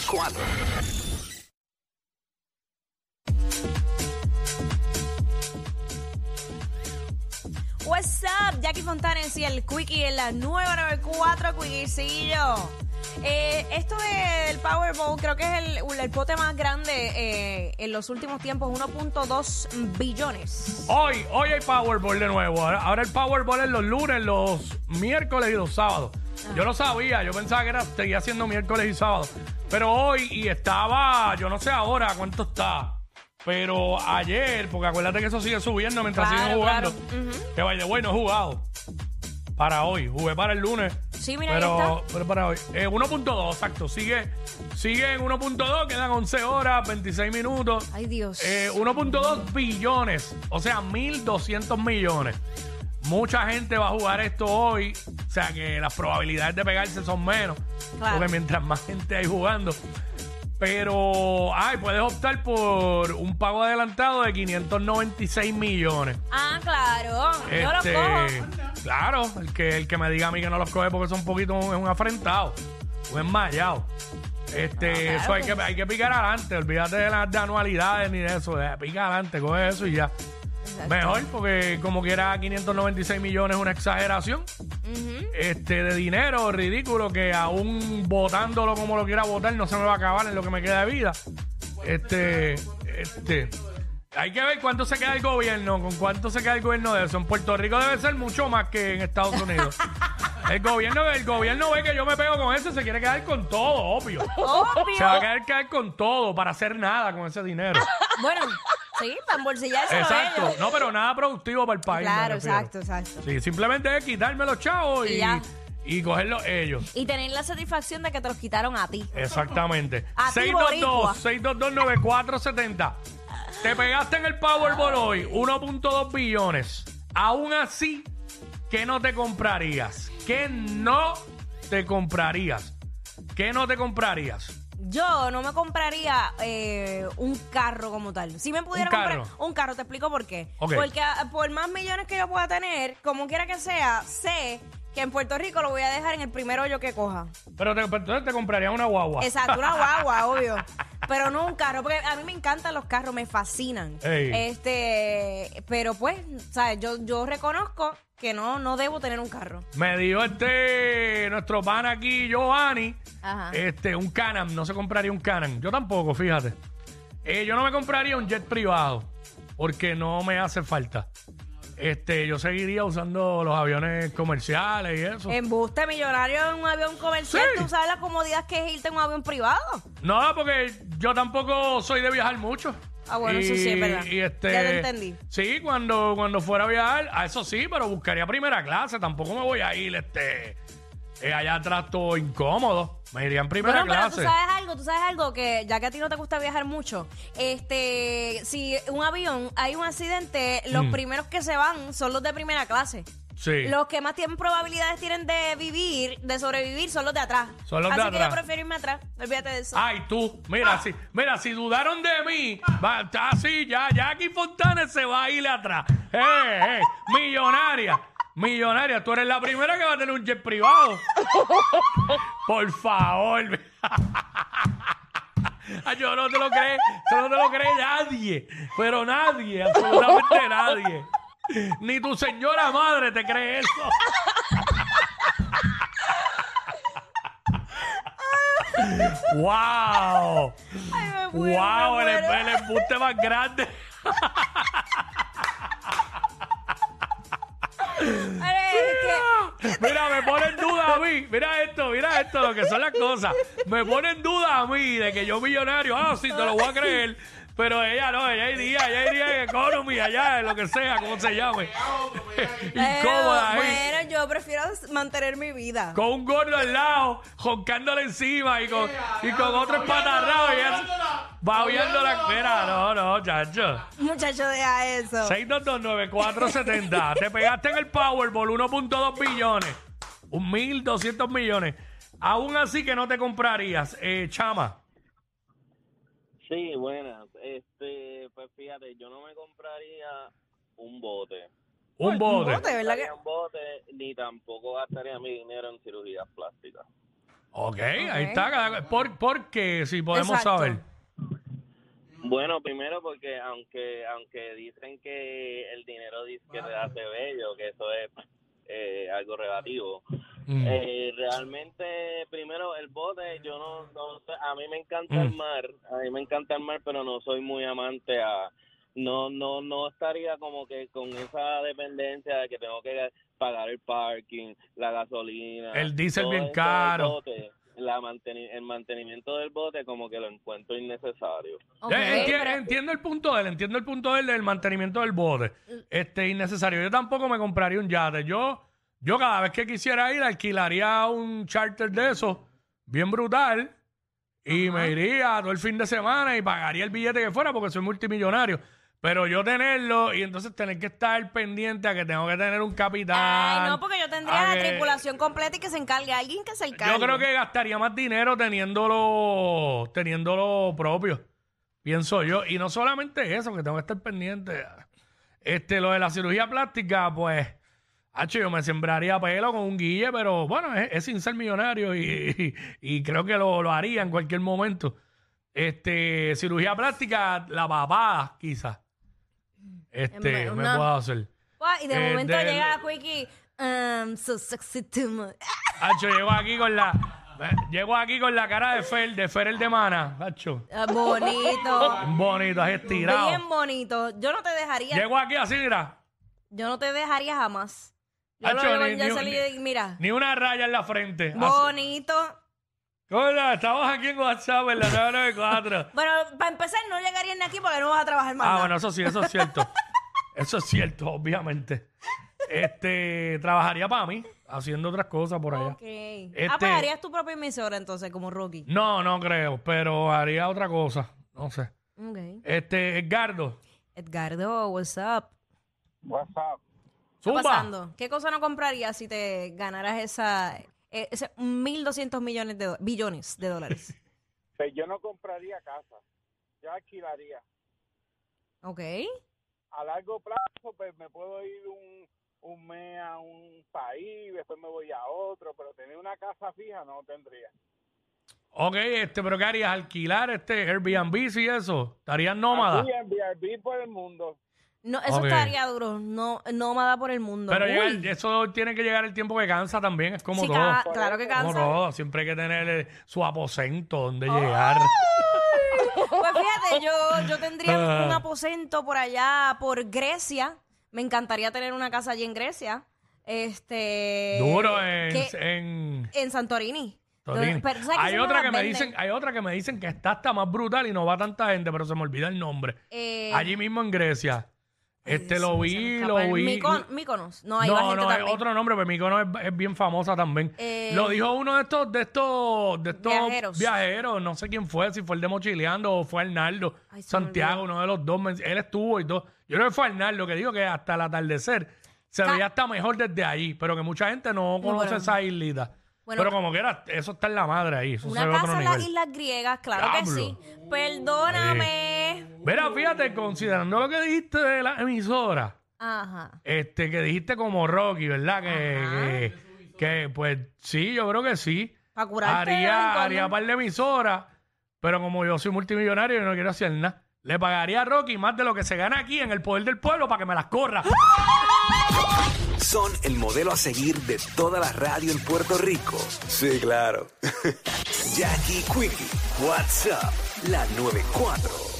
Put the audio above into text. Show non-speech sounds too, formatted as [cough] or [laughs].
94. What's up, Jackie Fontanes y el Quickie en la nueva 94 Quickiecillo. Eh, esto del Powerball creo que es el, el pote más grande eh, en los últimos tiempos, 1.2 billones. Hoy, hoy hay Powerball de nuevo. Ahora, ahora el Powerball es los lunes, los miércoles y los sábados. Yo no sabía, yo pensaba que era, seguía siendo miércoles y sábados. Pero hoy, y estaba, yo no sé ahora cuánto está. Pero ayer, porque acuérdate que eso sigue subiendo mientras Claro, siguen jugando. claro. Ujú. Que vaya, bueno, he jugado. Para hoy, jugué para el lunes. Sí, mira, ahí pero, está. pero para hoy. Eh, 1.2, exacto. Sigue, sigue en 1.2, quedan 11 horas, 26 minutos. Ay, Dios. Eh, 1.2 billones, o sea, 1.200 millones. Mucha gente va a jugar esto hoy, o sea que las probabilidades de pegarse son menos, Claro. porque mientras más gente hay jugando. Pero, ay, puedes optar por un pago adelantado de 596 millones. ah, claro. Yo Este, lo cojo. Claro, el que, el que me diga a mí que no los coge porque son un poquito, es un afrentado, un enmayado. Este, Ah, eso hay que, hay que picar adelante, olvídate de las de anualidades ni de eso, pica adelante, coge eso y ya. Exacto. Mejor, porque como quiera 596 millones es una exageración Ujú. este, de dinero ridículo que aún votándolo como lo quiera votar no se me va a acabar en lo que me queda de vida. Este, este, hay que ver cuánto se queda el gobierno, con cuánto se queda el gobierno de eso. En Puerto Rico debe ser mucho más que en Estados Unidos. [laughs] El gobierno, el gobierno ve que yo me pego con eso y se quiere quedar con todo, obvio. Obvio. Se va a quedar, quedar con todo para hacer nada con ese dinero. [laughs] Bueno, sí, para embolsillarse Exacto. No, pero nada productivo para el país. me Claro, refiero. exacto, exacto. Sí, simplemente es quitarme los chavos Y y, ya. y cogerlos ellos. Y tener la satisfacción de que te los quitaron a ti. Exactamente. [laughs] A ti, boricua. 622-622-9470. Te pegaste en el Powerball hoy, 1.2 billones. Aún así, ¿qué no te comprarías? ¿Qué no te comprarías? ¿Qué no te comprarías? Yo no me compraría eh, un carro como tal. Si me pudiera Un carro. comprar un carro, te explico por qué. Porque ah, por más millones que yo pueda tener, como quiera que sea, sé que en Puerto Rico lo voy a dejar en el primer hoyo que coja. Pero te, pero entonces te comprarías una guagua. Exacto, una [laughs] guagua, obvio. Pero no un carro, porque a mí me encantan los carros, me fascinan. Ey. Este, pero pues, ¿sabes? Yo, yo reconozco que no, no debo tener un carro. Me dijo este, nuestro pan aquí, Giovanni, Ajá. este, un Canon, no se compraría un Canon. Yo tampoco, fíjate. Eh, yo no me compraría un jet privado, porque no me hace falta. Este, yo seguiría usando los aviones comerciales y eso. Embuste millonario en un avión comercial, Sí. ¿tú sabes la comodidad que es irte en un avión privado? No, porque yo tampoco soy de viajar mucho. Ah, bueno, eso sí es verdad. Y este, Ya te entendí. Sí, cuando, cuando fuera a viajar, a eso sí, pero buscaría primera clase. Tampoco me voy a ir este, eh, allá atrás todo incómodo. Me iría en primera Bueno, pero tú clase. sabes algo, tú sabes algo que ya que a ti no te gusta viajar mucho, este, si un avión hay un accidente, los Mm. primeros que se van son los de primera clase. Sí. Los que más tienen probabilidades tienen de vivir, de sobrevivir, son los de atrás. Son los de Así que yo prefiero irme atrás. Olvídate de eso. Ay, tú, mira, si, mira, si dudaron de mí, va, está así, ya, Jackie Fontanes se va a ir atrás. Eh, eh, millonaria, millonaria, tú eres la primera que va a tener un jet privado. [laughs] Por favor. [laughs] Ay, Yo no te lo cree, eso no te lo cree nadie, pero nadie, absolutamente nadie. Ni tu señora madre te cree eso. [laughs] ¡Wow! Ay, me muero, ¡Wow! me El, el embuste más grande. Mira, me pone en duda a mí. Mira esto, mira esto, lo que son las cosas. Me pone en duda a mí de que yo millonario. Ah, sí, te lo voy a creer. Pero ella no, ella iría, ella iría en economy, allá, en lo que sea, como se llame. Incómoda ahí. Bueno, yo prefiero mantener mi vida. Con un gordo al lado, joncándole encima y con, y con otro espatarrado y eso. Babeando la. Mira, no, no, chacho. Muchacho, deja eso. 6229470. [laughs] Te pegaste en el Powerball 1.2 billones. Un 1.200 millones. Aún así que no te comprarías. Eh, chama. Sí, buenas. Este, pues fíjate, yo no me compraría un bote. Un bote. bote, ¿verdad que? Un bote ni tampoco gastaría mi dinero en cirugías plásticas. Ok, ahí está. cada- ¿Por, por qué? Si podemos Exacto. saber. Bueno, primero porque aunque aunque dicen que el dinero dice que te hace bello, que eso es eh, algo relativo, Mm. eh, realmente primero el bote, yo no, no sé, a mí me encanta el Mm. mar, a mí me encanta el mar, pero no soy muy amante a no no no estaría como que con esa dependencia de que tengo que pagar el parking, la gasolina, El diésel bien caro. bote, la manteni- el mantenimiento del bote como que lo encuentro innecesario. Eh, enti- entiendo el punto de él, entiendo el punto de él del mantenimiento del bote. Este, innecesario. Yo tampoco me compraría un yate. Yo, yo cada vez que quisiera ir, alquilaría un charter de esos, bien brutal, y me iría todo el fin de semana y pagaría el billete que fuera porque soy multimillonario. Pero yo tenerlo y entonces tener que estar pendiente a que tengo que tener un capitán. Ay, no, porque yo tendría a la que- tripulación completa y que se encargue alguien que se encargue. Yo creo que gastaría más dinero teniéndolo, teniéndolo propio. Pienso yo. Y no solamente eso, que tengo que estar pendiente. Este, lo de la cirugía plástica, pues, hacho, yo me sembraría pelo con un guille, pero bueno, es, es sin ser millonario y, y- y creo que lo, lo haría en cualquier momento. Este, cirugía plástica, la papada, quizás. Este, En me una- puedo hacer. Y de eh, momento llega Quickie, I'm so sexy too much. [laughs] Hacho, llego aquí con la. Llego aquí con la cara de Fer, de Fer el de Mana, Hacho. Ah, Bonito. Bonito, así estirado. Bien bonito. Yo no te dejaría. Llego aquí así, mira. Yo no te dejaría jamás. Yo Hacho, veo ni- mira, Ni una raya en la frente. Así. bonito. Hola, estamos aquí en WhatsApp en la 994. Bueno, para empezar, no llegarían ni aquí porque no vas a trabajar más. Ah, nada. bueno, eso sí, eso es cierto. [laughs] eso es cierto, [laughs] obviamente. Este, trabajaría para mí, haciendo otras cosas por allá. Ok. Ah, Este- pues harías tu propia emisora entonces, como Rocky. No, no creo, pero haría otra cosa. No sé. Ok. Este, Edgardo, Edgardo, what's up? WhatsApp. ¿Qué zumba. está pasando? ¿Qué cosa no comprarías si te ganaras esa, eh, ese 1.200 millones de do- billones de dólares? [laughs] Pues yo no compraría casa, yo alquilaría. ok. A largo plazo, pues me puedo ir un, un mes a un país, después me voy a otro, pero tener una casa fija no tendría. Ok, este, pero ¿qué harías? ¿Alquilar este Airbnb y eso? ¿Estarías nómada? Airbnb por el mundo. No, eso Ok. estaría duro. No, nómada por el mundo. Pero llega Uy. el- eso tiene que llegar el tiempo que cansa también, es como Sí, todo. ca- claro que Como cansa. todo, siempre hay que tener eh, su aposento donde llegar. Yo, yo tendría un- Ah. aposento por allá, por Grecia. Me encantaría tener una casa allí en Grecia. Este. Duro en, que- en en Santorini. Torini. Pero, ¿sabes Hay eso no otra las que me venden? dicen, hay otra que me dicen que está hasta más brutal y no va tanta gente, pero se me olvida el nombre. Eh, Allí mismo en Grecia. Este lo vi, lo vi. Mykonos- Mykonos. No, ahí va no, gente no, es también. otro nombre, pero Mykonos es, es bien famosa también. Eh, lo dijo uno de estos, de estos, de estos Viajeros. viajeros. no sé quién fue, si fue el de Mochileando o fue Arnaldo, Ay, se me Santiago, uno de los dos, men- él estuvo y todo. Yo creo que fue Arnaldo que dijo que hasta el atardecer se Ca- veía hasta mejor desde ahí, pero que mucha gente no conoce bueno. esa islita. Bueno, pero como que era, eso está en la madre ahí, eso se Una ve a otro casa en las. Islas Griegas, claro que Diablo. sí. Perdóname. Mira, fíjate, considerando lo que dijiste de la emisora, Ajá. este, que dijiste como Rocky, ¿verdad? Que, que, que, pues sí, yo creo que sí. Pa' curarte de vez en Haría, haría par de emisoras, pero como yo soy multimillonario y no quiero hacer nada, le pagaría a Rocky más de lo que se gana aquí en el poder del pueblo para que me las corra. Son el modelo a seguir de toda la radio en Puerto Rico. Sí, claro. [laughs] Jackie Quickie, WhatsApp, la 94.